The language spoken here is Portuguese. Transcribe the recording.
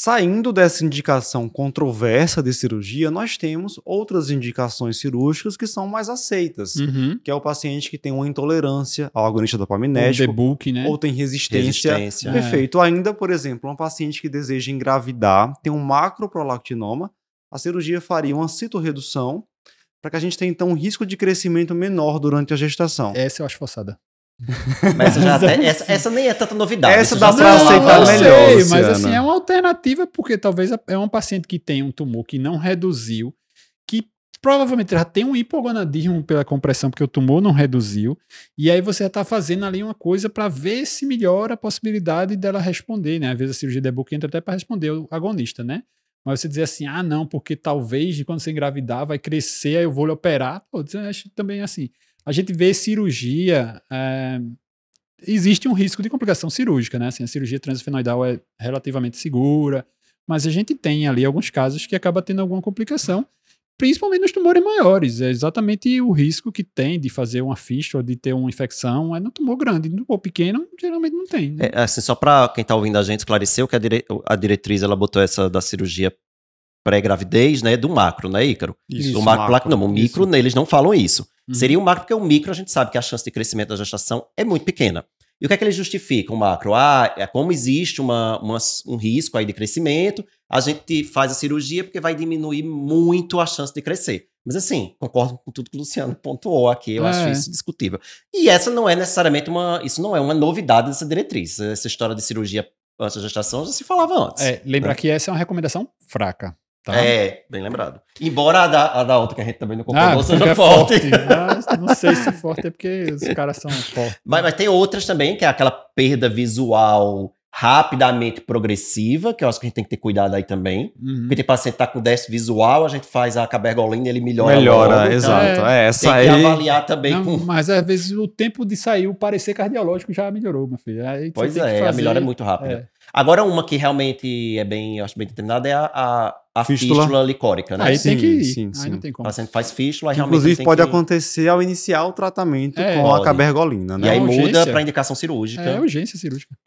Saindo dessa indicação controversa de cirurgia, nós temos outras indicações cirúrgicas que são mais aceitas, Uhum. que é o paciente que tem uma intolerância ao agonista O dopaminérgico debug, né? ou tem resistência. Resistência. Perfeito. Ainda, por exemplo, um paciente que deseja engravidar, tem um macroprolactinoma, a cirurgia faria uma citorredução para que a gente tenha então um risco de crescimento menor durante a gestação. Essa eu acho forçada. Mas essa, já até- essa, essa nem é tanta novidade. Essa dá pra aceitar melhor, sei, mas assim, é uma alternativa porque talvez é um paciente que tem um tumor que não reduziu, que provavelmente já tem um hipogonadismo pela compressão, porque o tumor não reduziu, e aí você já está fazendo ali uma coisa para ver se melhora a possibilidade dela responder, né? Às vezes a cirurgia de Ebuck entra até para responder o agonista, né? Mas você dizer assim, ah, não, porque talvez quando você engravidar vai crescer, aí eu vou lhe operar. Pô, eu acho também assim. A gente vê cirurgia. é, existe um risco de complicação cirúrgica, né? Assim, a cirurgia transfenoidal é relativamente segura, mas a gente tem ali alguns casos que acaba tendo alguma complicação, principalmente nos tumores maiores. É exatamente o risco que tem de fazer uma fístula, de ter uma infecção, é no tumor grande. No tumor pequeno, geralmente não tem. né? É, assim, só para quem tá ouvindo a gente, esclareceu que a, dire- a diretriz ela botou essa da cirurgia pré-gravidez, né, do macro, né, Ícaro? Isso, o macro, placa- não, o micro, isso. eles não falam isso. Uhum. Seria o macro, porque o micro a gente sabe que a chance de crescimento da gestação é muito pequena. E o que é que eles justificam, o macro? Ah, é como existe uma, uma- um risco aí de crescimento, a gente faz a cirurgia porque vai diminuir muito a chance de crescer. Mas assim, concordo com tudo que o Luciano pontuou aqui, eu É. acho isso discutível. E essa não é necessariamente uma, isso não é uma novidade dessa diretriz. Essa história de cirurgia antes da gestação já se falava antes. É, lembrar que essa é uma recomendação fraca. Tá? É, bem lembrado. Embora a da, a da outra que a gente também não Ah, concordou porque seja é forte. Mas não sei se forte é porque os caras são fortes. Mas, mas tem outras também, que é aquela perda visual rapidamente progressiva, que eu acho que a gente tem que ter cuidado aí também. Uhum. Porque tem paciente que tá com déficit visual, a gente faz a cabergolina e ele melhora Melhora, logo, então exato. É, essa Tem que aí. avaliar também Não, com... Mas às vezes o tempo de sair o parecer cardiológico já melhorou, meu filho. Aí Pois é, a fazer- melhora é muito rápida. É. Agora, uma que realmente é bem, eu acho bem determinada é a, a, a Fístula. fístula. licórica, né? Aí tem Sim, que ir. sim, Aí sim. não tem O como. paciente faz fístula, aí que, realmente inclusive tem pode que... acontecer ao iniciar o tratamento É. com a Pode. cabergolina, E né? aí É muda para indicação cirúrgica. É urgência cirúrgica.